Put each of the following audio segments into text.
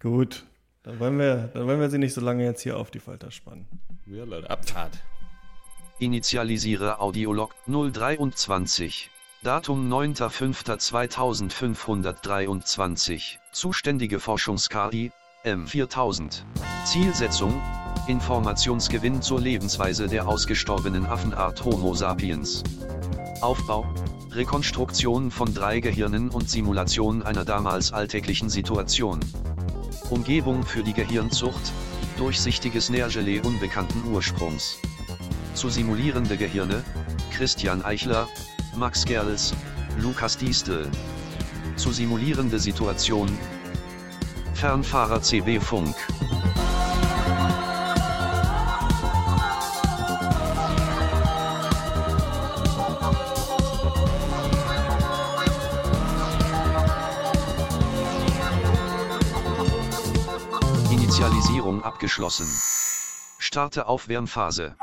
Gut. Dann wollen, wir, dann wollen wir sie nicht so lange jetzt hier auf die Folter spannen. Ja, Leute, Abfahrt. Initialisiere Audiolog 023. Datum 9.05.2523. Zuständige Forschungs-KI M4000. Zielsetzung Informationsgewinn zur Lebensweise der ausgestorbenen Affenart Homo sapiens. Aufbau Rekonstruktion von drei Gehirnen und Simulation einer damals alltäglichen Situation. Umgebung für die Gehirnzucht, durchsichtiges Nährgelee unbekannten Ursprungs. Zu simulierende Gehirne, Christian Eichler, Max Gerls, Lukas Diestel. Zu simulierende Situation, Fernfahrer CB Funk. Initialisierung abgeschlossen. Starte Aufwärmphase.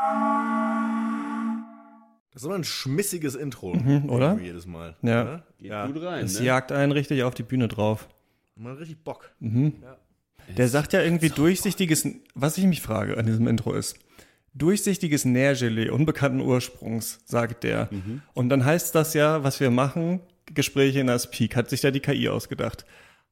Das ist immer ein schmissiges Intro. Mhm, oder? Jedes Mal. Ja. Oder? Geht ja. gut rein, Es ne? jagt einen richtig auf die Bühne drauf. Man hat richtig Bock. Der sagt ja irgendwie durchsichtiges, was ich mich frage an diesem Intro ist, durchsichtiges Nährgelee unbekannten Ursprungs, sagt der. Und dann heißt das ja, was wir machen, Gespräche in Aspik, hat sich da die KI ausgedacht.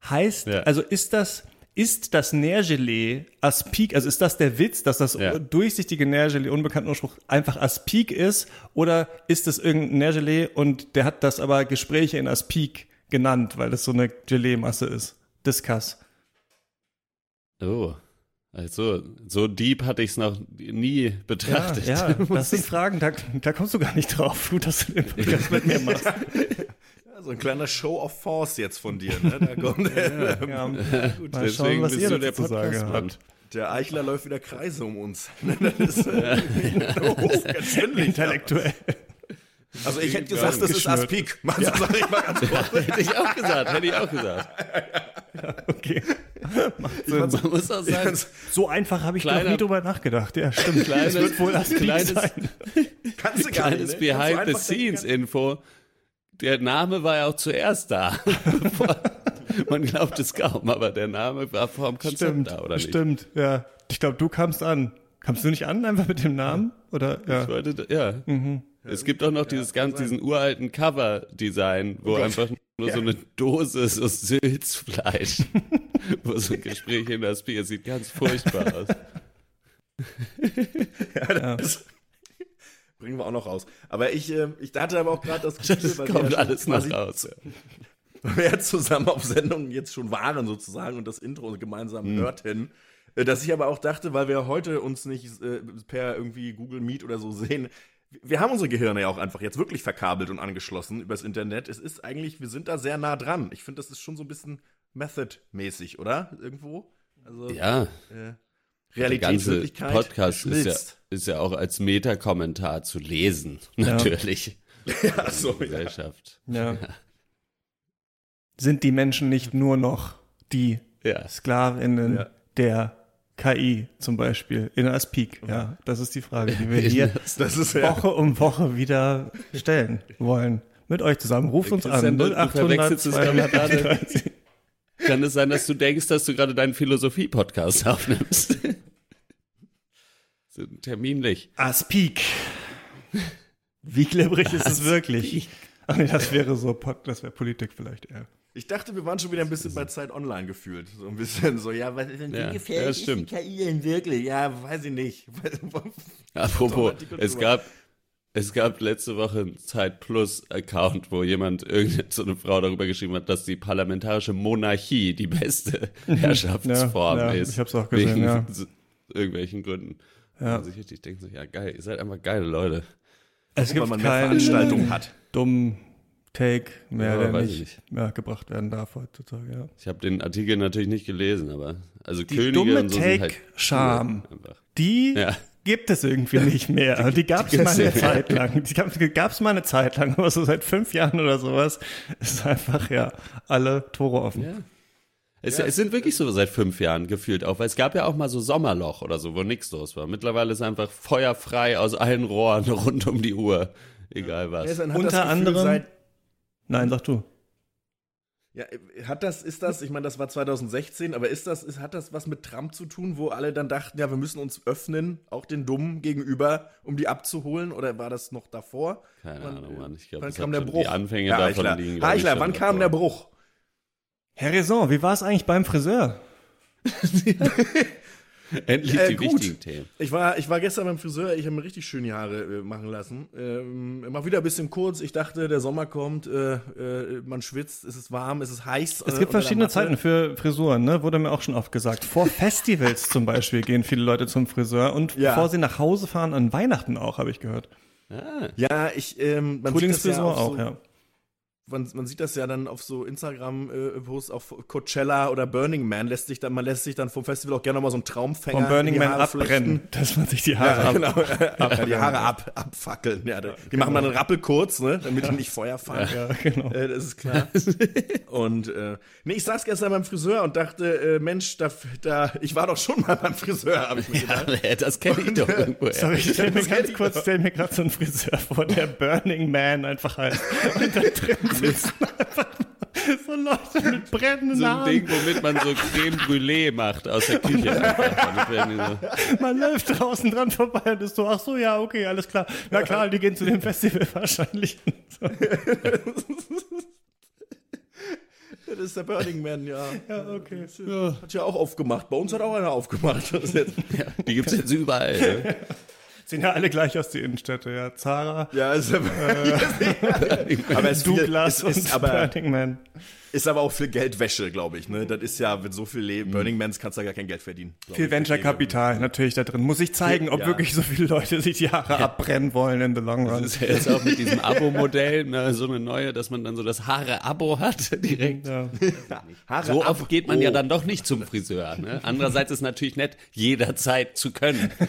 Heißt, Ja. also ist das, ist das Nährgelee Aspik, also ist das der Witz, dass das Ja. durchsichtige Nährgelee unbekannten Ursprungs einfach Aspik ist? Oder ist es irgendein Nährgelee und der hat das aber Gespräche in Aspik genannt, weil das so eine Gelee-Masse ist? Discuss. Oh. Also, so deep hatte ich es noch nie betrachtet. Ja, ja das sind Fragen, da, da kommst du gar nicht drauf. Gut, dass du den Podcast mit mir machst. Ja, so ein kleiner Show of Force jetzt von dir. Ne? Da kommt der, Ja, mal Deswegen schauen, was bist ihr dazu zu sagen habt. der Eichler läuft wieder Kreise um uns. Das ist äh, hochgeschwindlich. Intellektuell. Also ich hätte gesagt, das ist. Aspik. Man ja. sag ich mal ganz kurz. hätte ich auch gesagt, hätte ich auch gesagt. Okay. Man muss auch sagen, So einfach habe ich noch nie drüber nachgedacht. Ja, stimmt. Kleines- das wird wohl Aspik kleines- sein. Kannst du gar kleines Ne? Behind-the-Scenes-Info. Der Name war ja auch zuerst da. Man glaubt es kaum, aber der Name war vor dem Konzept Stimmt, da, oder nicht? stimmt. Ja, ich glaube, du kamst an. Kamst du nicht an, einfach mit dem Namen? Oder, ja. Ich wollte, ja. Mhm. Es gibt auch noch dieses ganz, diesen uralten Cover-Design, Oh wo einfach nur so eine Dose so Sülzfleisch, wo so ein Gespräch in das Bier sieht ganz furchtbar aus. Ja, das bringen wir auch noch raus. Aber ich, äh, ich hatte aber auch gerade das Gefühl, Das weil wir kommt schon alles noch quasi- raus. weil wir ja zusammen auf Sendung jetzt schon waren sozusagen und das Intro gemeinsam hörten, äh, dass ich aber auch dachte, weil wir heute uns nicht äh, per irgendwie Google Meet oder so sehen, wir haben unsere Gehirne ja auch einfach jetzt wirklich verkabelt und angeschlossen übers Internet. Es ist eigentlich, wir sind da sehr nah dran. Ich finde, das ist schon so ein bisschen Method-mäßig, oder? Irgendwo? Also Ja, äh, Realität, ganze Wirklichkeit Podcast ist ja, ist ja auch als Metakommentar zu lesen, natürlich. Ja, so. Gesellschaft. ja. Sind die Menschen nicht nur noch die. Sklavinnen der KI zum Beispiel in Aspik? Ja, das ist die Frage, die wir hier ist. Woche um Woche wieder stellen wollen. Mit euch zusammen. Ruft uns an. du- du 0800 verwechselst es, glaub ich, gerade. 230. Kann es sein, dass du denkst, dass du gerade deinen Philosophie-Podcast aufnimmst? Terminlich. Aspik. Wie glibberig ist es wirklich? Ach nee, das wäre so, das wäre Politik vielleicht eher. Ich dachte, wir waren schon wieder ein bisschen bei Zeit Online gefühlt. So ein bisschen so, ja, was ist denn, wie Ja, gefährlich ja, ist die. KI denn wirklich? Ja, weiß ich nicht. Apropos, es gab, es gab letzte Woche einen Zeit Plus Account, wo jemand irgendeine so eine Frau darüber geschrieben hat, dass die parlamentarische Monarchie die beste Herrschaftsform Ja, ja, ist. ich hab's auch gesehen, wegen ja. irgendwelchen Gründen. Ja. Also ich richtig denke so, ja geil, ihr seid einfach geile Leute. Es Weil gibt man mehr keinen Veranstaltungen hat. dummen Take mehr, Ja, der ich nicht, mehr gebracht werden darf heutzutage. Ja. Ich habe den Artikel natürlich nicht gelesen, aber also Die Könige dumme und so halt Take-Scham. cool, einfach. Die Ja. gibt es irgendwie nicht mehr. Die gab es die mal eine nicht. Zeit lang. Die gab es mal eine Zeit lang, aber so seit fünf Jahren oder sowas ist einfach, ja, alle Tore offen. Ja. Es, es sind wirklich so seit fünf Jahren gefühlt auch, weil es gab ja auch mal so Sommerloch oder so, wo nichts los war. Mittlerweile ist einfach feuerfrei aus allen Rohren rund um die Uhr. Egal was. Ja, Unter anderem- Seit, Nein, sag du. Ja, hat das, ist das, ich meine, das war 2016, aber ist das, ist, hat das was mit Trump zu tun, wo alle dann dachten, ja, wir müssen uns öffnen, auch den Dummen gegenüber, um die abzuholen? Oder war das noch davor? Keine Wann, Ahnung, Mann. Ich glaube, wann das kam hat der schon Bruch? die Anfänge Herr davon Eichler, liegen. Eichler wann kam der davor. Bruch? Herr Raison, wie war es eigentlich beim Friseur? Endlich Äh, die gut. wichtigen Themen. Ich war, ich war gestern beim Friseur, ich habe mir richtig schön die Haare äh, machen lassen. Ähm, mal wieder ein bisschen kurz. Ich dachte, der Sommer kommt, äh, äh, man schwitzt, es ist warm, es ist heiß. Es äh, gibt verschiedene. Zeiten für Frisuren, ne? Wurde mir auch schon oft gesagt. Vor Festivals zum Beispiel gehen viele Leute zum Friseur und Ja. bevor sie nach Hause fahren, an Weihnachten auch, habe ich gehört. Ja, ich, ähm, man sieht das ja Frühlingsfrisur auf auch, so, ja. Man, man sieht das ja dann auf so Instagram-Posts auf Coachella oder Burning Man lässt sich dann, man lässt sich dann vom Festival auch gerne mal so einen Traumfänger Vom Burning Man abbrennen, flechten. dass man sich die Haare Ja, ab. genau. Ja, die Haare ab, abfackeln. Ja, die machen mal einen Rappel kurz, ne, damit die nicht Feuer fangen. Ja, genau. Äh, das ist klar. und äh, nee, ich saß gestern beim Friseur und dachte, äh, Mensch, da, da, ich war doch schon mal beim Friseur, habe ich mir gedacht. Ja, das kenne ich doch irgendwo. Sorry, ich stell mir ganz kurz, stell mir gerade so einen Friseur vor, der Burning Man einfach heißt. Und da drin sitzen so Leute mit brennenden So ein Haaren. Ding, womit man so Creme Brûlée macht aus der Küche. so- Man läuft draußen dran vorbei und ist so, ach so, ja, okay, alles klar. Na klar, die gehen zu dem Festival wahrscheinlich. Das ist der Burning Man, ja. Ja, okay. Hat ja auch aufgemacht. Bei uns hat auch einer aufgemacht. Jetzt, Die gibt es jetzt überall. Ne? Sehen ja alle gleich aus, die Innenstädte, ja. Zara, ja, ist aber, aber es ist viel- Douglas es ist und aber, Burning Man. Ist aber auch viel Geldwäsche, glaube ich. Ne? Das ist ja, mit so viel Le Burning Mans kannst du ja gar kein Geld verdienen. Viel. Venture-Kapital natürlich da drin. Muss ich zeigen, ob Ja. wirklich so viele Leute sich die Haare abbrennen wollen in the long run. Das ist ja jetzt auch mit diesem Abo-Modell ne, so eine neue, dass man dann so das Haare-Abo hat direkt. Ja. Haare So ab. oft geht man ja Oh. dann doch nicht zum Friseur. Ne? Andererseits ist natürlich nett, jederzeit zu können.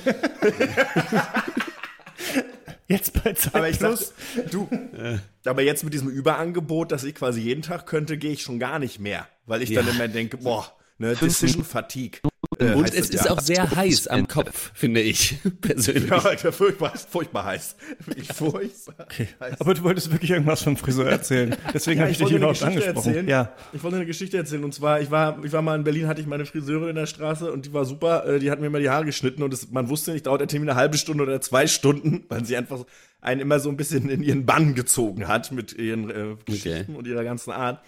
Jetzt bei Zeit Aber ich Plus. sag, du, aber jetzt mit diesem Überangebot, dass ich quasi jeden Tag könnte, gehe ich schon gar nicht mehr. Weil ich dann Ja. immer denke, boah, ne, Decision Fatigue. äh, Und es das ist ja. auch sehr heiß am Kopf, finde ich persönlich. Ja, Alter, furchtbar, furchtbar heiß. Wirklich furchtbar Okay. heiß. Aber du wolltest wirklich irgendwas vom Friseur erzählen. Deswegen habe ich, dich wollte eine überhaupt Geschichte angesprochen. erzählen. Ja. Ich wollte eine Geschichte erzählen. Und zwar, ich war, ich war mal in Berlin, hatte ich meine Friseurin in der Straße und die war super. Äh, Die hat mir immer die Haare geschnitten und es, man wusste nicht, dauert der Termin eine halbe Stunde oder zwei Stunden, weil sie einfach einen immer so ein bisschen in ihren Bann gezogen hat mit ihren äh, Geschichten und ihrer ganzen Art.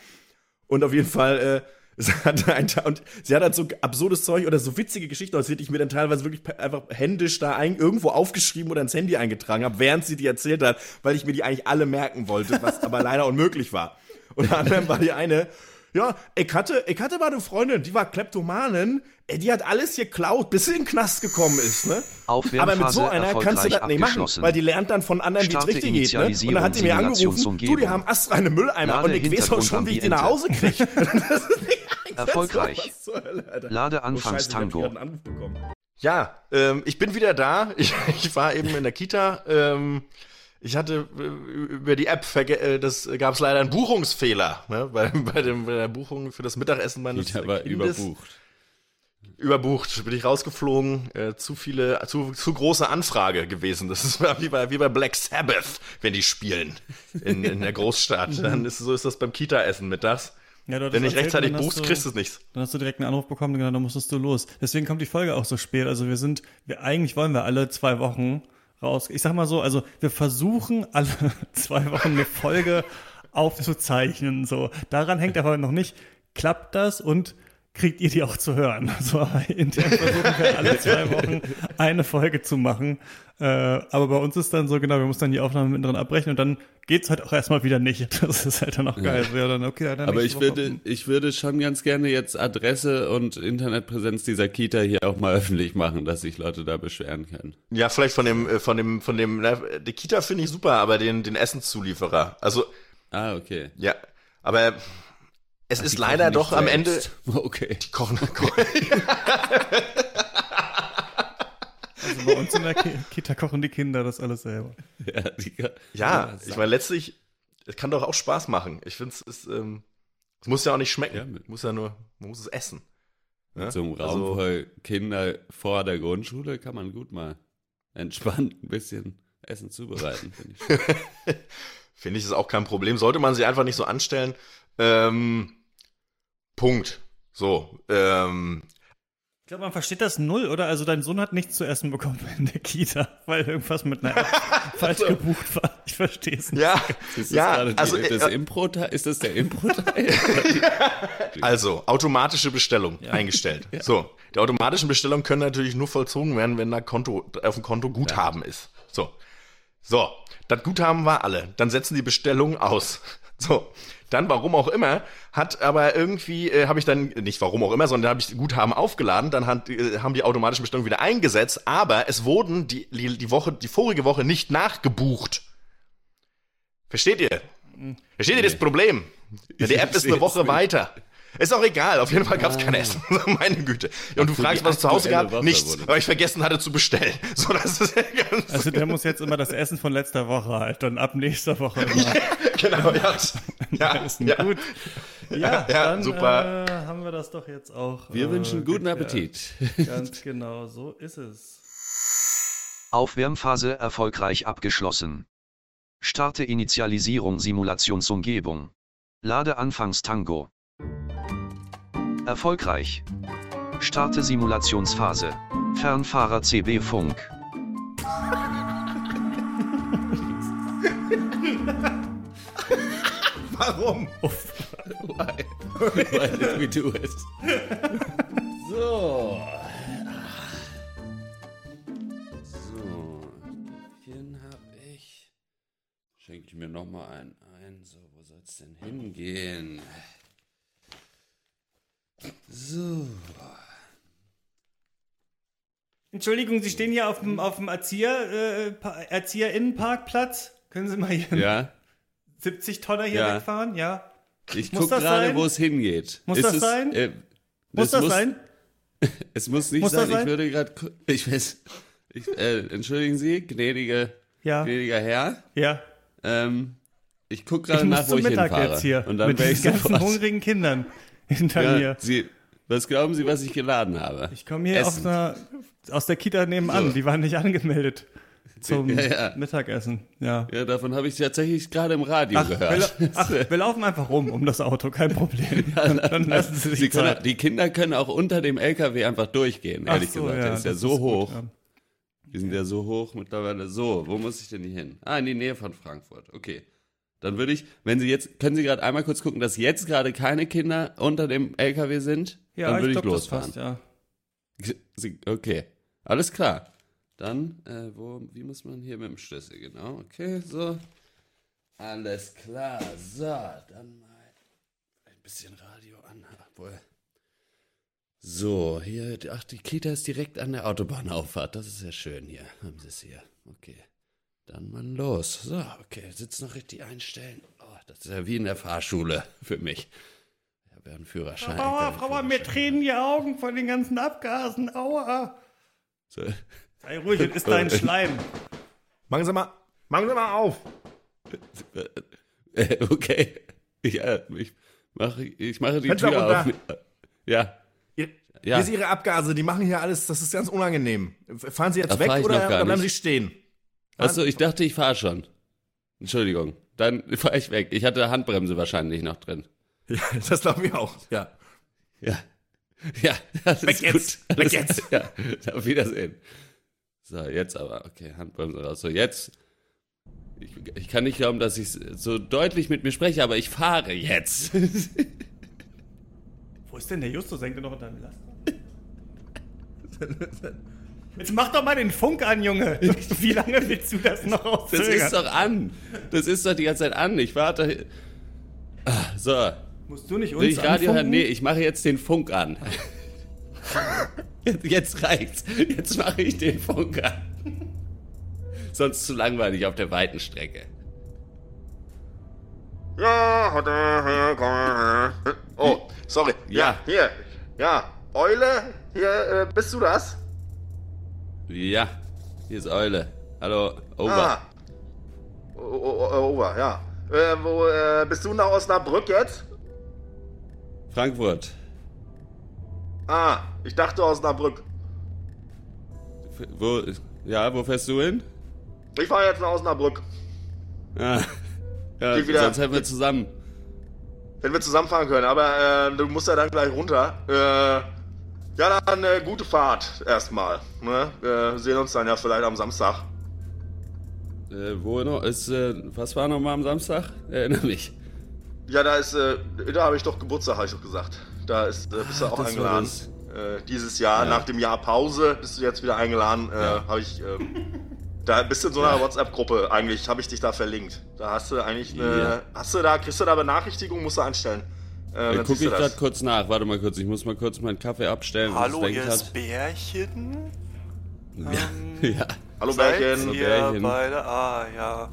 Und auf jeden Fall, äh, und sie hat halt so absurdes Zeug oder so witzige Geschichten erzählt, die ich mir dann teilweise wirklich einfach händisch da ein, irgendwo aufgeschrieben oder ins Handy eingetragen habe, während sie die erzählt hat, weil ich mir die eigentlich alle merken wollte, was aber leider unmöglich war. Unter anderem war die eine, ja, ich hatte, ich hatte mal eine Freundin, die war Kleptomanin, ey, die hat alles geklaut, bis sie in den Knast gekommen ist, ne? Aber mit so einer kannst du das nicht machen, weil die lernt dann von anderen, wie es richtig geht, ne? Und dann hat die mir angerufen, du, die haben astreine Mülleimer Lade und ich weiß auch schon, wie ich die nach Hause kriege. Alter. Lade Oh, einen Anruf bekommen. Ja, ähm, ich bin wieder da. Ich, ich war eben in der Kita. Ähm, ich hatte äh, über die App, äh, das gab es leider einen Buchungsfehler ne? bei, bei, dem, bei der Buchung für das Mittagessen meines Ich aber Kindes. überbucht. Überbucht, bin ich rausgeflogen. Äh, zu viele, zu, zu große Anfrage gewesen. Das ist wie bei, wie bei Black Sabbath, wenn die spielen in, in der Großstadt. Dann ist so ist das beim Kita-Essen mittags. Ja, Wenn nicht rechtzeitig buchst, kriegst du es nicht. Dann hast du direkt einen Anruf bekommen, genau, dann musstest du los. Deswegen kommt die Folge auch so spät. Also wir sind, wir eigentlich wollen wir alle zwei Wochen raus. Ich sag mal so, also wir versuchen alle zwei Wochen eine Folge aufzuzeichnen. So, daran hängt aber noch nicht. Klappt das und kriegt ihr die auch zu hören? So, aber intern versuchen wir alle zwei Wochen eine Folge zu machen. Äh, aber bei uns ist dann so, genau, wir müssen dann die Aufnahme mittendrin abbrechen und dann geht's halt auch erstmal wieder nicht. Das ist halt dann auch geil. Ja. dann, okay, dann Aber ich Woche- würde, ich würde schon ganz gerne jetzt Adresse und Internetpräsenz dieser Kita hier auch mal öffentlich machen, dass sich Leute da beschweren können. Ja, vielleicht von dem, äh, von dem, von dem, na, die Kita finde ich super, aber den, den Essenszulieferer. Also, Ah, okay. ja, aber es ist Die leider doch am Ende. Okay. Kochen, kochen. Also bei uns in der Ki Kita kochen die Kinder das alles selber. Ja, die, Ja, ich meine, letztlich, es kann doch auch Spaß machen. Ich finde, es ist, ähm, es muss ja auch nicht schmecken. Ja, mit- muss ja nur, man muss es essen. Ja? Mit so einem Raum Also- voll Kinder vor der Grundschule kann man gut mal entspannt ein bisschen Essen zubereiten, finde ich. Finde ich, ist auch kein Problem. Sollte man sie einfach nicht so anstellen. Ähm, Punkt. So, ähm, Ich glaube, man versteht das null, oder? Also dein Sohn hat nichts zu essen bekommen in der Kita, weil irgendwas mit einer App falsch gebucht war. Ich verstehe es nicht. ja, Ist das ja, gerade die, also, das äh, Impro ist das der Impro-Teil? also automatische Bestellung eingestellt. So, die automatischen Bestellungen können natürlich nur vollzogen werden, wenn da Konto auf dem Konto Guthaben ist. So, so, das Guthaben war alle. Dann setzen die Bestellungen aus. So, dann warum auch immer hat aber irgendwie äh, habe ich dann nicht warum auch immer, sondern habe ich Guthaben aufgeladen. Dann hat, äh, haben die automatischen Bestellungen wieder eingesetzt, aber es wurden die, die die Woche die vorige Woche nicht nachgebucht. Versteht ihr? Versteht ihr das Problem? Die App ist eine Woche weiter. Ist auch egal, auf jeden Fall gab es kein Essen. Meine Güte. Und du für fragst, was es zu Hause gab? Woche Nichts, wurde- weil ich vergessen hatte zu bestellen. So, das ist ja ganz Also der muss jetzt immer das Essen von letzter Woche halt und ab nächster Woche immer genau, ja. Ja, essen. ja. Gut. Ja, Ja, dann super. Äh, haben wir das doch jetzt auch. Wir äh, wünschen guten. Appetit. Ganz genau, so ist es. Aufwärmphase erfolgreich abgeschlossen. Starte Initialisierung Simulationsumgebung. Lade Anfangstango. Erfolgreich. Starte Simulationsphase. Fernfahrer CB Funk. Warum? Why? Why did we do it? So. So. Hier hab ich. Schenke ich mir nochmal einen ein. So, wo soll's denn hingehen? So. Entschuldigung, Sie stehen hier auf dem, auf dem Erzieher, äh, Pa- Erzieherinnenparkplatz. Können Sie mal hier Ja, 70 Tonner hier Ja. wegfahren? Ja. ich Muss guck das gerade, sein? wo es hingeht. Muss das es, sein? Äh, Muss das sein? Es muss nicht Muss das sein, ich sein? würde gerade. Ich weiß. Ich, äh, entschuldigen Sie, gnädige, Ja. gnädiger Herr. Ja. Ähm, ich gucke gerade muss nach, wo ich Mittag hinfahre. jetzt hier. Und dann mit diesen ganzen sofort. hungrigen Kindern hinter Ja, mir. Sie, was glauben Sie, was ich geladen habe? Ich komme hier einer, aus der Kita nebenan. So. Die waren nicht angemeldet zum Ja, ja. Mittagessen. Ja. Ja, davon habe ich tatsächlich gerade im Radio Ach wir, gehört. ach, wir laufen einfach rum um das Auto, kein Problem. dann, dann lassen Sie sich Sie können, die Kinder können auch unter dem LKW einfach durchgehen, ehrlich so, gesagt. ja, Der ist ja das so ist gut, hoch. ja. Wir sind ja so hoch mittlerweile. So, wo muss ich denn hier hin? Ah, in die Nähe von Frankfurt. Okay. Dann würde ich, wenn Sie jetzt, können Sie gerade einmal kurz gucken, dass jetzt gerade keine Kinder unter dem LKW sind? Ja, dann würde ich ich, glaube, das losfahren. passt, ja. Okay. Alles klar. Dann, äh, wo, wie muss man hier mit dem Schlüssel, genau? Okay, so. Alles klar. So, dann mal ein bisschen Radio an. Obwohl. So, hier, ach, die Kita ist direkt an der Autobahnauffahrt. Das ist ja schön hier. Haben Sie es hier. Okay. Dann mal los. So, okay. Sitz noch richtig einstellen. Oh, das ist ja wie in der Fahrschule für mich. Ich habe ja einen Führerschein. Aua, Frau, mir tränen die Augen von den ganzen Abgasen. Aua. So. Sei ruhig, das ist dein Schleim. Machen Sie mal, machen Sie mal auf. Okay. Ja, ich mache, ich mache die Fenster Tür auf. Ja. Ihr, Ja. Hier sind Ihre Abgase, die machen hier alles, das ist ganz unangenehm. Fahren Sie jetzt Da weg oder, oder bleiben Sie nicht. stehen? Achso, ich dachte, ich fahre schon. Entschuldigung. Dann fahre ich weg. Ich hatte Handbremse wahrscheinlich noch drin. Ja, das glaube ich auch. Ja. Ja. Ja, das Weg ist jetzt. gut. Weg jetzt. Ja, auf Wiedersehen. So, jetzt aber. Okay, Handbremse raus. So, jetzt. Ich, ich kann nicht glauben, dass ich so deutlich mit mir spreche, aber ich fahre jetzt. Wo ist denn der Justus? Hängt er noch unter dem Laster? Jetzt mach doch mal den Funk an, Junge. Wie lange willst du das noch Das auszögern? ist doch an. Das ist doch die ganze Zeit an. Ich warte. Ah, So. Musst du nicht uns Will ich Radio hören? anfunken? Nee, ich mache jetzt den Funk an. Jetzt, reicht's. Jetzt mache ich den Funk an. Sonst zu langweilig auf der weiten Strecke. Ja. Oh, sorry. Ja. hier. Ja, Eule, hier, äh, bist du das? Ja, hier ist Eule. Hallo, Over. Ah. O- o- o- Over, ja. Äh, wo, äh, bist du nach Osnabrück jetzt? Frankfurt. Ah, ich dachte Osnabrück. F- Wo, ja, wo fährst du hin? Ich fahre jetzt nach Osnabrück. Ah, ja, Geh wieder- sonst hätten wir zusammen. wenn wir zusammenfahren können. Aber äh, du musst ja dann gleich runter. Äh, ja, dann äh, gute Fahrt erstmal. Ne? Wir sehen uns dann ja vielleicht am Samstag. Äh, wo noch? Ist, äh, was war noch mal am Samstag? Erinnere mich. Ja, da ist, äh, da habe ich doch Geburtstag, habe ich doch gesagt. Da ist, äh, bist du auch das war eingeladen. Äh, dieses Jahr, Ja. nach dem Jahr Pause, bist du jetzt wieder eingeladen. Äh, Ja. habe ich, ähm, da bist du in so einer WhatsApp-Gruppe eigentlich, habe ich dich da verlinkt. Da hast du eigentlich eine, Ja. hast du da, kriegst du da Benachrichtigung, musst du einstellen. Äh, gucke ich gerade kurz nach. Warte mal kurz, ich muss mal kurz meinen Kaffee abstellen. Hallo, ihr. Bärchen? Ja. ja. Hallo Seid Bärchen. ihr Bärchen. beide? Ah, ja.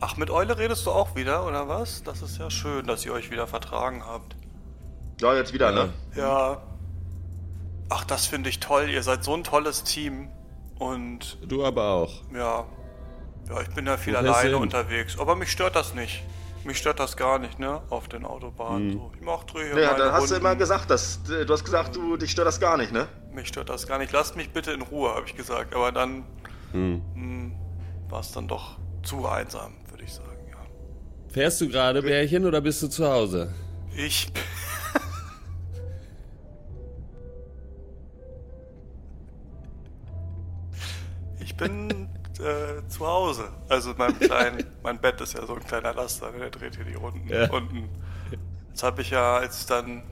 Ach, mit Eule redest du auch wieder, oder was? Das ist ja schön, dass ihr euch wieder vertragen habt. Ja, jetzt wieder, Ja. ne? Ja. Ach, das finde ich toll. Ihr seid so ein tolles Team. Und Du aber auch. ja. Ja, ich bin ja viel alleine unterwegs. Aber mich stört das nicht. Mich stört das gar nicht, ne? Auf den Autobahnen. So. Ich mach dreh hier Ja, dann hast du Runden. immer gesagt, dass, du hast gesagt, du, dich stört das gar nicht, ne? Mich stört das gar nicht. Lasst mich bitte in Ruhe, habe ich gesagt. Aber dann Hm. war es dann doch zu einsam, würde ich sagen, ja. Fährst du gerade, Bärchen, oder bist du zu Hause? Ich. ich bin äh, zu Hause. Also in meinem kleinen, mein Bett ist ja so ein kleiner Laster, ne, der dreht hier die Runden Ja. unten. Jetzt habe ich ja, als dann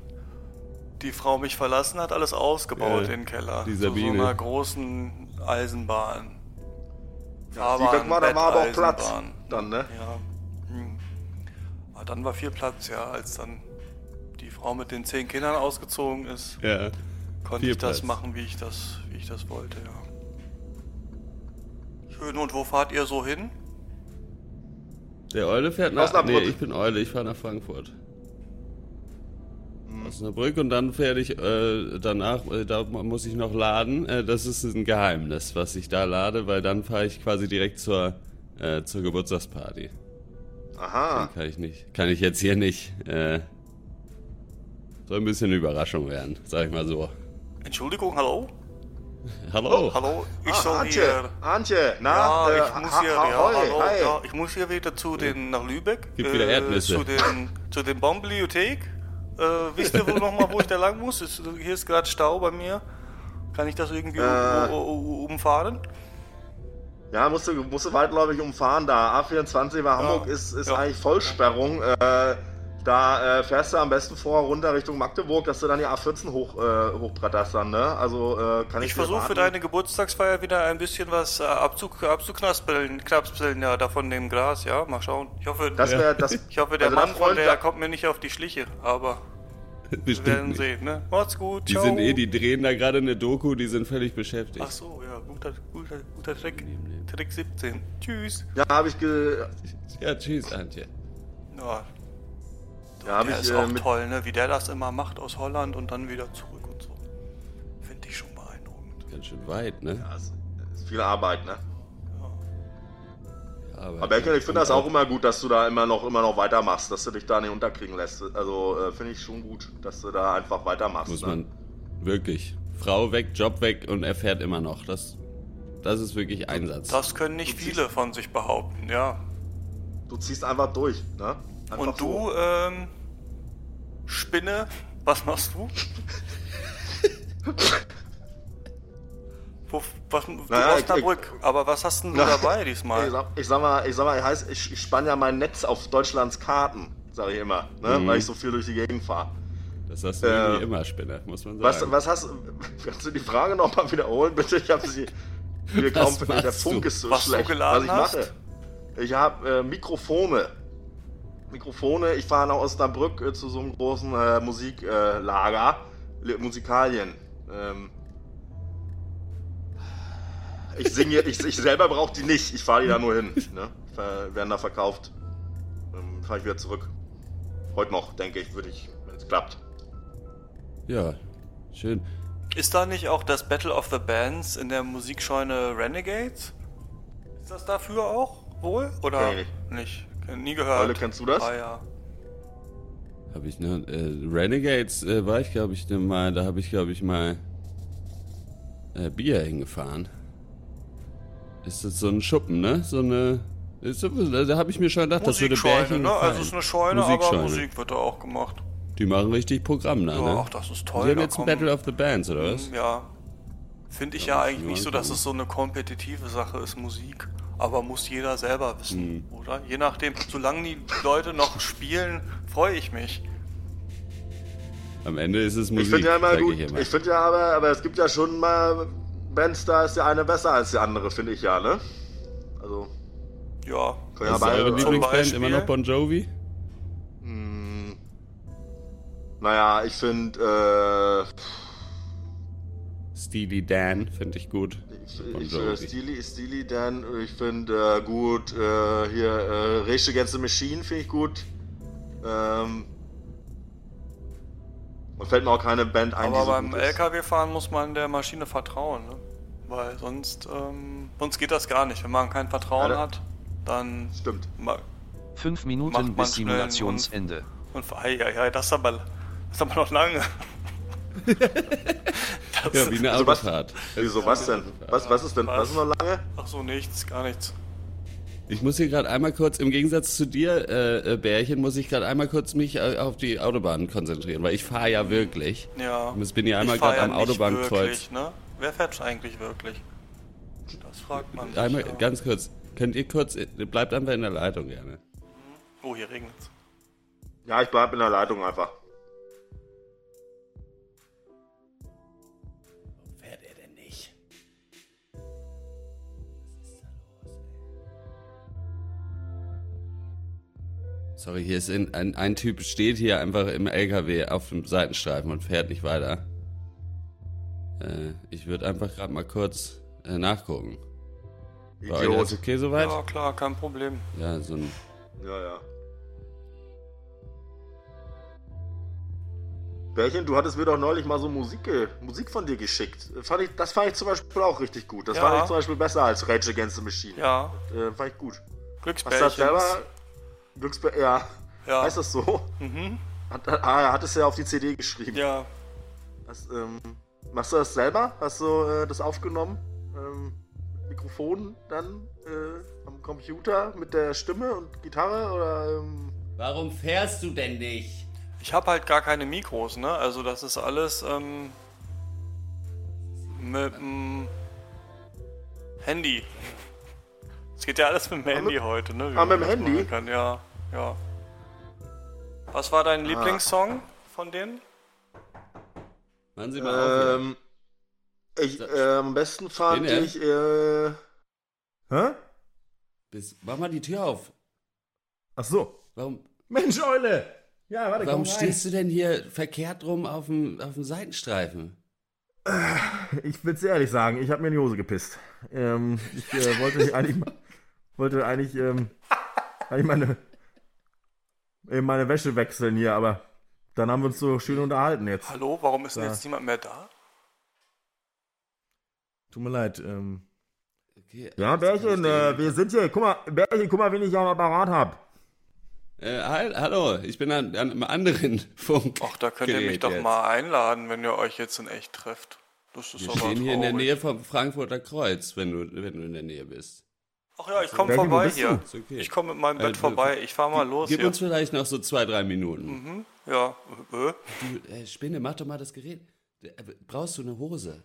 die Frau mich verlassen hat, alles ausgebaut, Ja, den Keller. die Zu so Sabine. einer großen Eisenbahn. Ja, weg war, da war aber auch Platz. Dann, ne? Ja. Hm. Aber dann war viel Platz, ja, als dann die Frau mit den zehn Kindern ausgezogen ist, Ja. konnte Viel ich das Platz. machen, wie ich das, wie ich das wollte, ja. Schön, und wo fahrt ihr so hin? Der Eule fährt nach. Osnabrück. Nee, ich bin Eule, ich fahre nach Frankfurt. Osnabrück und dann fähre ich äh, danach, äh, da muss ich noch laden. Äh, das ist ein Geheimnis, was ich da lade, weil dann fahre ich quasi direkt zur, äh, zur Geburtstagsparty. Aha. Kann ich nicht, kann ich jetzt hier nicht. Äh, soll ein bisschen Überraschung werden, sag ich mal so. Entschuldigung, hallo? Hallo. Hallo, ich Ah, soll Antje, hier... Antje, na, Ja, äh, ich muss hier, ha- ja, hoi, hallo, hi. ja, ich muss hier wieder zu den, nach Lübeck. Gibt wieder Erdnüsse. Zu den, zu den Baumbibliothek. Äh, wisst ihr wohl noch mal, wo ich da lang muss? Ist, hier ist gerade Stau bei mir. Kann ich das irgendwie Äh. um, um, umfahren? Ja, musst du, musst du weitläufig umfahren da. A24 bei Hamburg ist, ist ja. eigentlich Vollsperrung. Äh, da äh, fährst du am besten vorher runter Richtung Magdeburg, dass du dann die A14 hoch, äh, hochbretterst dann, ne? Also äh, kann ich Ich versuche für deine Geburtstagsfeier wieder ein bisschen was äh, abzug, abzuknaspeln, knapspeln ja, da von dem Gras, ja? Mal schauen. Ich hoffe, Das wäre das. ich hoffe der also Mann von der kommt mir nicht auf die Schliche, aber wir Bestimmt werden nicht. sehen, ne? Macht's gut, Die ciao. sind eh, die drehen da gerade eine Doku, die sind völlig beschäftigt. Ach so, ja, guter, guter, guter Trick. Trick 17. Tschüss. Ja, habe ich, ge, Ja, tschüss, Antje. Ja, ja, hab der ich ist äh, auch mit, toll, ne? Wie der das immer macht aus Holland und dann wieder zurück und so. Finde ich schon beeindruckend. Ganz schön weit, ne? Ja, ist, ist viel Arbeit, ne? Aber, Aber ich finde das auch immer gut, dass du da immer noch, immer noch weitermachst, dass du dich da nicht unterkriegen lässt. Also äh, finde ich schon gut, dass du da einfach weitermachst. Muss ne? man wirklich. Frau weg, Job weg und er fährt immer noch. Das, das ist wirklich Einsatz. Das können nicht viele von sich behaupten, ja. Du ziehst einfach durch, ne? Einfach Und du, so. ähm, Spinne, was machst du? Wo, was, du Naja, ich- Osnabrück, aber was hast denn du Na, dabei Ich diesmal? sag, ich sag mal, ich sag mal, ich, heiß, ich, ich spann ja mein Netz auf Deutschlands Karten, sage ich immer, ne? Mhm. weil ich so viel durch die Gegend fahre. Das hast du Äh, immer, Spinner, muss man sagen. Was, was hast Kannst du die Frage nochmal wiederholen, bitte? Ich habe sie. Wir kaum der Funk du? ist so Was du schlecht. geladen was ich hast? mache. Ich habe äh, Mikrofone. Mikrofone. Ich fahre nach Osnabrück äh, zu so einem großen äh, Musiklager. Äh, Musikalien. Ähm, ich singe, ich, ich selber brauche die nicht. Ich fahre die da nur hin. Ne? Ver, werden da verkauft. Dann fahre ich wieder zurück. Heute noch, denke ich, würde ich, wenn es klappt. Ja, schön. Ist da nicht auch das Battle of the Bands in der Musikscheune Renegades? Ist das dafür auch wohl? Oder ich nicht? Nie gehört. Eule, kennst du das? Ah ja. Habe ich ne, äh, Renegades äh, war ich, glaube ich, ne, mal, da habe ich, glaube ich, mal äh, Bier hingefahren. Ist das so ein Schuppen, ne? So eine Ist so- Da habe ich mir schon gedacht, das würde Bärchen ne? Also gefallen. es ist eine Scheune, aber. Musik wird da auch gemacht. Die machen richtig Programm da, Ja, ne? ach, das ist toll. Sie haben jetzt ein Battle of the Bands, oder was? Ja. Finde ich Ja, ja, eigentlich ich nicht so, dass es so eine kompetitive Sache ist, Musik. Aber muss jeder selber wissen, oder? Je nachdem, solange die Leute noch spielen, freue ich mich. Am Ende ist es Musik, Ich finde ja immer gut, ich ich finde ja aber, aber es gibt ja schon mal Bands, da ist der eine besser als der andere, finde ich ja, ne? Also, Ja. können ja ist eure beide, Lieblingsband immer noch Bon Jovi? naja, ich finde, Steely Dan finde ich gut. ich, äh, Steely, Steely Dan, ich finde äh, gut, äh, hier, äh, Rage Against the Machine finde ich gut. Ähm, und fällt mir auch keine Band ein, die Aber so beim. LKW-Fahren muss man der Maschine vertrauen, ne? Weil sonst, ähm, sonst geht das gar nicht. Wenn man kein Vertrauen Ja, hat, dann Stimmt. Fünf Macht Minuten man bis Simulationsende. und ei, ei, ei, das ist aber, das ist aber noch lange. Das, Ja, wie eine Also was- Autofahrt. Wieso, was denn? Was, was ist denn? Was ist noch lange? Ach so, nichts, gar nichts. Ich muss hier gerade einmal kurz, im Gegensatz zu dir, äh, äh, Bärchen, muss ich gerade einmal kurz mich äh, auf die Autobahn konzentrieren, weil ich fahre ja wirklich. Ja. Ich bin ja einmal gerade am ja nicht Autobahnkreuz. wirklich, Ne? Wer fährt eigentlich wirklich? Das fragt man sich. Einmal ja. ganz kurz. Könnt ihr kurz, äh, bleibt einfach in der Leitung gerne. Oh, hier regnet's. Ja, ich bleib in der Leitung einfach. Sorry, hier ist ein, ein, ein Typ steht hier einfach im LKW auf dem Seitenstreifen und fährt nicht weiter. Äh, ich würde einfach gerade mal kurz äh, nachgucken. Euch Idiot. alles okay soweit? Ja, klar, kein Problem. Ja, so ein Ja, ja. Bärchen, du hattest mir doch neulich mal so Musik, Musik von dir geschickt. Fand ich, das fand ich zum Beispiel auch richtig gut. Das Ja. fand ich zum Beispiel besser als Rage Against the Machine. Ja, Äh, fand ich gut. Hast du Glücksbärchen. das selber? Glücksbe ja. Ja. Heißt das so? Mhm. Hat, ah, er hat es ja auf die CD geschrieben. Ja, Das, ähm, machst du das selber? Hast du äh, das aufgenommen? Ähm, Mikrofon dann äh, am Computer mit der Stimme und Gitarre oder ähm, Warum fährst du denn nicht? ich habe halt gar keine Mikros, ne? Also das ist alles ähm, mit dem Handy. Geht ja alles mit dem Handy mit- heute, ne? Wie Ah, mit dem Handy? Kann. Ja, ja. Was war Ah. dein Lieblingssong von denen? Machen Sie mal auf. Ähm, ich, äh, am besten fand Den, ich, äh, Hä? Bis, mach mal die Tür auf. Ach so. Warum, Mensch, Eule! Ja, warte, warum stehst du denn hier verkehrt rum auf dem, auf dem Seitenstreifen? Ich will's dir ehrlich sagen, ich habe mir in die Hose gepisst. Ähm, ich äh, wollte eigentlich, wollte eigentlich, ähm, eigentlich meine, äh, meine Wäsche wechseln hier, aber dann haben wir uns so schön unterhalten jetzt. Hallo, warum ist denn Ja. jetzt niemand mehr da? Tut mir leid. Ähm. Okay, Ja, das kann Bärchen, äh, wir sind hier. Guck mal, Bärchen, guck mal, wen ich am Apparat hab. Äh, hall- hallo, ich bin an, an einem anderen Funk. Ach, da könnt ihr mich doch jetzt. mal einladen, wenn ihr euch jetzt in echt trefft. Das ist Wir aber stehen hier in der traurig. Nähe vom Frankfurter Kreuz, wenn du, wenn du in der Nähe bist. Ach ja, ich komme wo vorbei hier. Okay. Ich komme mit meinem Bett Äh, vorbei. Ich fahr mal los Gib hier. uns vielleicht noch so zwei, drei Minuten. Mhm. Ja, äh, Du, äh, Spinne, mach doch mal das Gerät. Äh, Brauchst du eine Hose?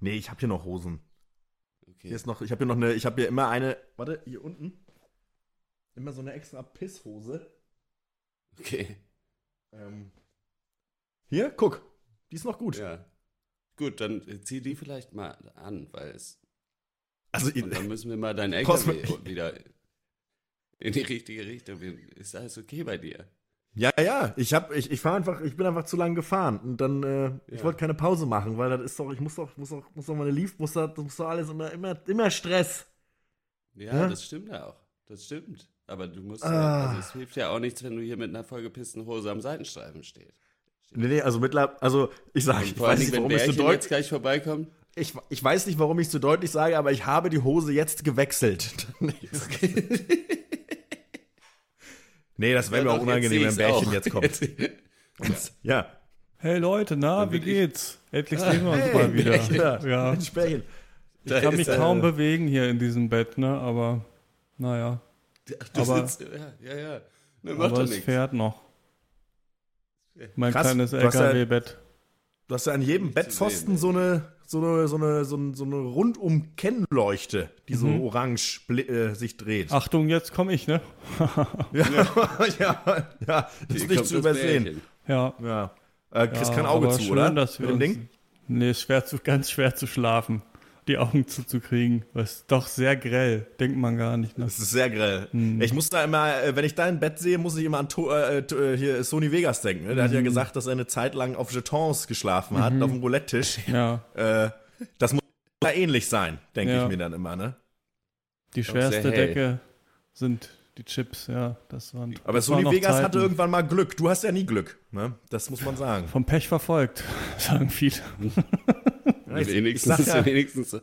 Nee, ich hab hier noch Hosen. Okay. Hier ist noch, ich habe hier noch eine, ich habe hier immer eine, warte, hier unten. Immer so eine extra Pisshose. okay. Ähm. Hier, guck. Die ist noch gut. Ja. Gut, dann äh, zieh die vielleicht mal an, weil es. Also, Und dann müssen wir mal dein LKW wieder in die richtige Richtung. Ist alles okay bei dir? Ja, ja, ich hab, ich, ich fahr einfach, ich bin einfach zu lang gefahren und dann, äh, ich Ja. wollte keine Pause machen, weil das ist doch, ich muss doch, muss doch, muss doch meine Lief, muss doch, das muss doch alles immer, immer, immer Stress. Ja, Ja? das stimmt ja auch. Das stimmt. Aber du musst Ah. also es hilft ja auch nichts, wenn du hier mit einer vollgepissten Hose am Seitenstreifen stehst. Nee, nee, also mittlerweile, also ich sage, ich weiß nicht, wenn warum ich so jetzt gleich vorbeikommt. Ich, ich weiß nicht, warum ich so deutlich sage, aber ich habe die Hose jetzt gewechselt. nee, das wäre mir auch unangenehm, wenn jetzt Bärchen auch. jetzt kommt. Ja. Hey Leute, na, wie geht's? Endlich sehen wir uns mal wieder. Ja, Ja. Mensch, Bärchen. Ich kann mich kaum bewegen hier in diesem Bett, ne? Aber naja. Du Aber- sitzt, ja, ja, ja. Ne, Aber es nichts. fährt noch. Mein Krass, kleines ja- LKW-Bett. Du hast ja an jedem Bettpfosten so eine, so eine, so eine, so eine, so eine rundum Kennleuchte, die so orange äh, sich dreht. Achtung, jetzt komme ich, ne? Ja, ja, ja, das Hier ist nicht zu übersehen. Bärchen. Ja. Ja. Äh, kriegst ja, kein Auge zu, schön, oder? Dass wir Mit dem uns, Ding? Nee, ist schwer zu, ganz schwer zu schlafen. Die Augen zuzukriegen. Das ist doch sehr grell. Denkt man gar nicht. Ne? Das ist sehr grell. Hm. Ich muss da immer, äh, wenn ich dein Bett sehe, muss ich immer an to äh, to- äh, hier Sony Vegas denken. Ne? Der hat Hm. ja gesagt, dass er eine Zeit lang auf Jetons geschlafen hat, auf dem Roulette-Tisch. Ja. Äh, das muss da ähnlich sein, denke Ja. ich mir dann immer, ne? Die schwerste. Decke sind die Chips, ja. Das waren, Aber das Sony noch Vegas Zeiten. hatte irgendwann mal Glück. Du hast ja nie Glück, ne? Das muss man sagen. Vom Pech verfolgt, sagen viele. Ja, ich- ich wenigstens, ja- wenigstens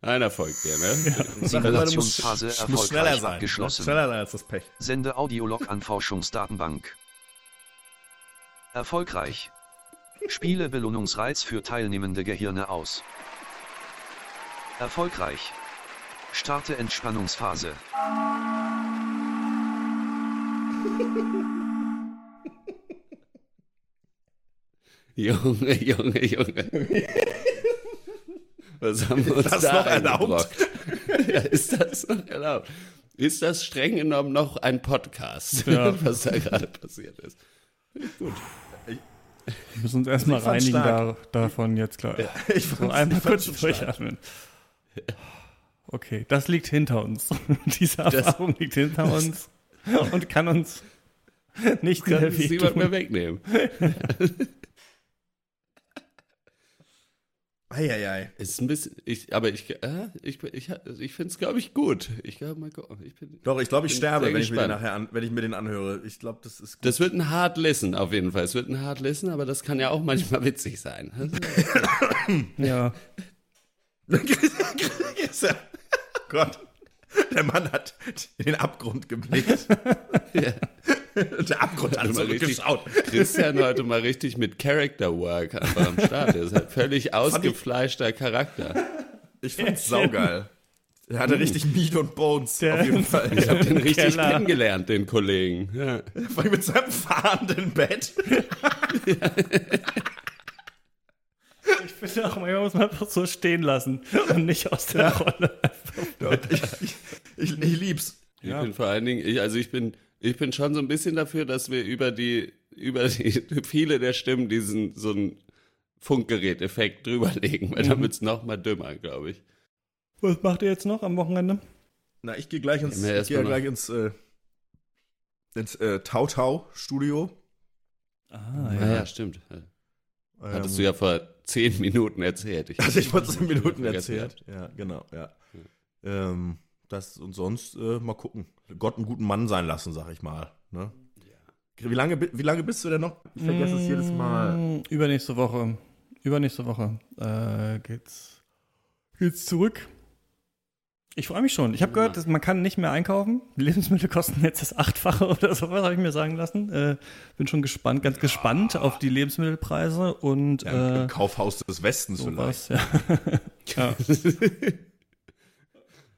einer folgt dir, ne? Musst, Simulationsphase musst erfolgreich schneller sein. abgeschlossen. Schneller sein als das Pech. Sende Audiolog an Forschungsdatenbank. Erfolgreich. Spiele Belohnungsreiz für teilnehmende Gehirne aus. Erfolgreich. Starte Entspannungsphase. Junge, Junge, Junge. Was haben wir uns das da noch erlaubt? Ja, ist das noch erlaubt? Ist das streng genommen noch ein Podcast, Ja. was da gerade passiert ist? Wir müssen uns erstmal Ich reinigen da, davon jetzt klar. Ich So fand's- einmal ich kurz durchatmen. Okay, das liegt hinter uns. Diese Erfahrung liegt hinter uns und kann uns nicht Kann mehr mehr wegnehmen. Eieiei. Ist ein bisschen, ich, aber ich, äh, ich, ich, ich finde es, glaube ich, gut. Ich glaube, mal gucken. Ich bin, Doch, ich glaube, ich sterbe, wenn ich, mir den nachher an, wenn ich mir den anhöre. Ich glaube, das ist gut. das wird ein Hard Listen auf jeden Fall. Es wird ein Hard Listen, aber das kann ja auch manchmal witzig sein. Ja, ja- Gott. Der Mann hat in den Abgrund geblickt. Der Abgrund hat Mal richtig, zurückgeschaut. Christian heute mal richtig mit Character Work einfach am Start. Der ist halt völlig ausgefleischter Charakter. Ich fand's saugeil. Er hatte richtig Meat und Bones, Der- auf jeden Fall. Ich habe den richtig Keller. kennengelernt, den Kollegen. Ja. Vor allem mit seinem fahrenden Bett. ich finde auch, manchmal muss man einfach so stehen lassen und nicht aus der Rolle. Ich, ich, ich, ich lieb's. Ich bin vor allen Dingen, ich, also ich bin, ich bin schon so ein bisschen dafür, dass wir über die, über die viele der Stimmen diesen so einen Funkgerät-Effekt drüberlegen, weil dann wird's noch mal dümmer, glaube ich. Was macht ihr jetzt noch am Wochenende? Na, ich gehe gleich ins, Ja, ich ja noch- gleich ins, äh, ins äh, Tautau-Studio. Ah, Ja, ja stimmt. Hattest du ja vor zehn Minuten erzählt. Ich Also ich vor zehn Minuten erzählt. Ja, genau, ja. Ähm, das und sonst äh, mal gucken. Gott einen guten Mann sein lassen, sag ich mal. Ne? Wie, lange, wie lange bist du denn noch? Ich vergesse es jedes Mal. Mm, Übernächste Woche. Übernächste Woche äh, geht's, geht's zurück. Ich freue mich schon. Ich habe gehört, dass man kann nicht mehr einkaufen. Die Lebensmittel kosten jetzt das Achtfache oder sowas, habe ich mir sagen lassen. Äh, bin schon gespannt, ganz gespannt auf die Lebensmittelpreise und Ja, im- äh, Im Kaufhaus des Westens vielleicht. sowas. Ja. ja.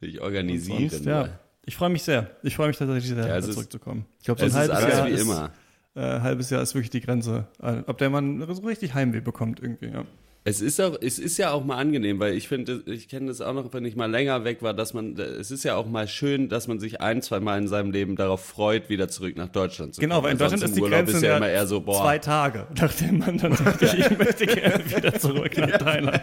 Ich organisiere Sonst, ja. Ich freue mich sehr. Ich freue mich tatsächlich sehr, Ja, ist- zurückzukommen. Ich glaube, so ein halbes alles Jahr wie ist, immer. Äh, halbes Jahr ist wirklich die Grenze. Äh, ob der Mann so richtig Heimweh bekommt irgendwie. Ja. Es ist auch, es ist ja auch mal angenehm, weil ich finde, ich kenne das auch noch, wenn ich mal länger weg war, dass man, es ist ja auch mal schön, dass man sich ein, zwei Mal in seinem Leben darauf freut, wieder zurück nach Deutschland zu kommen. Genau, weil in Deutschland ist die im Urlaub Grenze ist ja ja immer eher so, boah, zwei Tage, nachdem man dann sagt, ich, ich möchte gerne wieder zurück nach Thailand.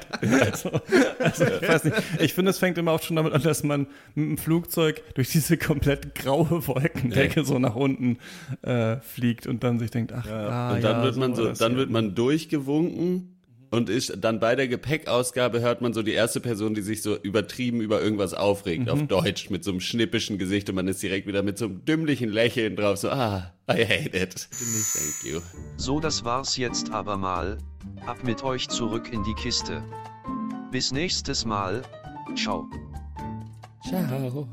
So, also ich weiß nicht, ich finde, es fängt immer auch schon damit an, dass man mit dem Flugzeug durch diese komplett graue Wolkendecke so nach unten äh, fliegt und dann sich denkt, ach, ah, und dann ja, wird man so, das dann wird man durchgewunken und ist dann bei der Gepäckausgabe hört man so die erste Person, die sich so übertrieben über irgendwas aufregt, Mhm. auf Deutsch, mit so einem schnippischen Gesicht und man ist direkt wieder mit so einem dümmlichen Lächeln drauf, so, ah, I hate it. Thank you. So, das war's jetzt aber mal. Ab mit euch zurück in die Kiste. Bis nächstes Mal. Ciao. Ciao.